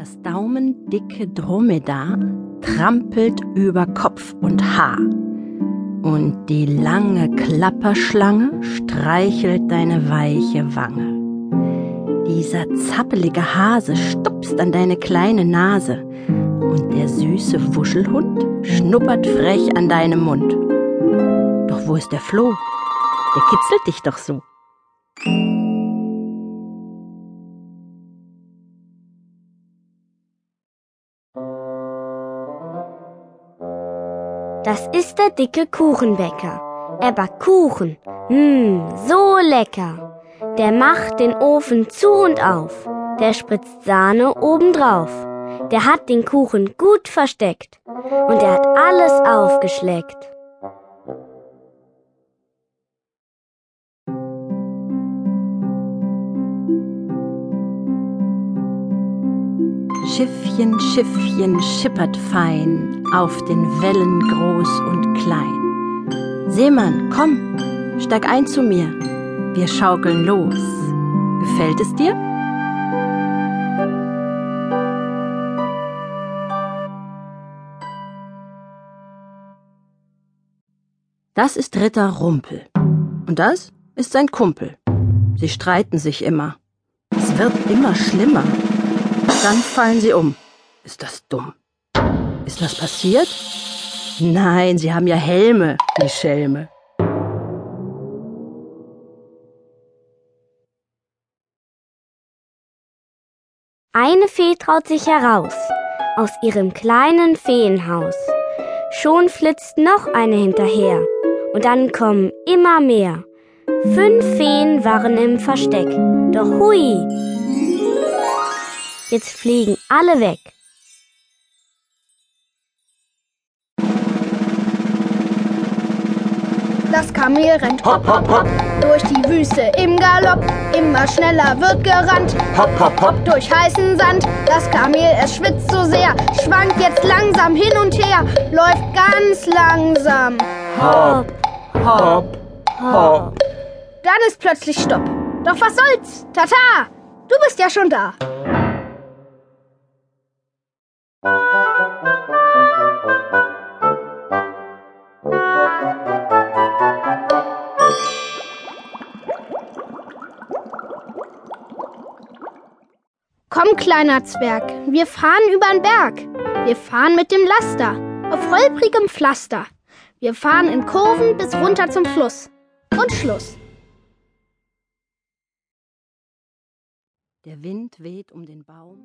Das daumendicke Dromedar trampelt über Kopf und Haar. Und die lange Klapperschlange streichelt deine weiche Wange. Dieser zappelige Hase stupst an deine kleine Nase. Und der süße Wuschelhund schnuppert frech an deinem Mund. Doch wo ist der Floh? Der kitzelt dich doch so. Das ist der dicke Kuchenbäcker. Er backt Kuchen. Mmm, so lecker. Der macht den Ofen zu und auf. Der spritzt Sahne obendrauf. Der hat den Kuchen gut versteckt. Und er hat alles aufgeschleckt. Schiffchen, Schiffchen schippert fein auf den Wellen groß und klein. Seemann, komm, steig ein zu mir, wir schaukeln los. Gefällt es dir? Das ist Ritter Rumpel. Und das ist sein Kumpel. Sie streiten sich immer. Es wird immer schlimmer. Dann fallen sie um. Ist das dumm? Ist das passiert? Nein, sie haben ja Helme, die Schelme. Eine Fee traut sich heraus aus ihrem kleinen Feenhaus. Schon flitzt noch eine hinterher und dann kommen immer mehr. Fünf Feen waren im Versteck, doch hui, jetzt fliegen alle weg. Das Kamel rennt hopp, hopp, hopp durch die Wüste im Galopp. Immer schneller wird gerannt. Hopp, hopp, hopp durch heißen Sand. Das Kamel, es schwitzt so sehr, schwankt jetzt langsam hin und her, läuft ganz langsam. Hopp, hopp, hopp. Dann ist plötzlich Stopp. Doch was soll's? Tata, du bist ja schon da. Komm, kleiner Zwerg, wir fahren übern Berg. Wir fahren mit dem Laster auf holprigem Pflaster. Wir fahren in Kurven bis runter zum Fluss. Und Schluss. Der Wind weht um den Baum.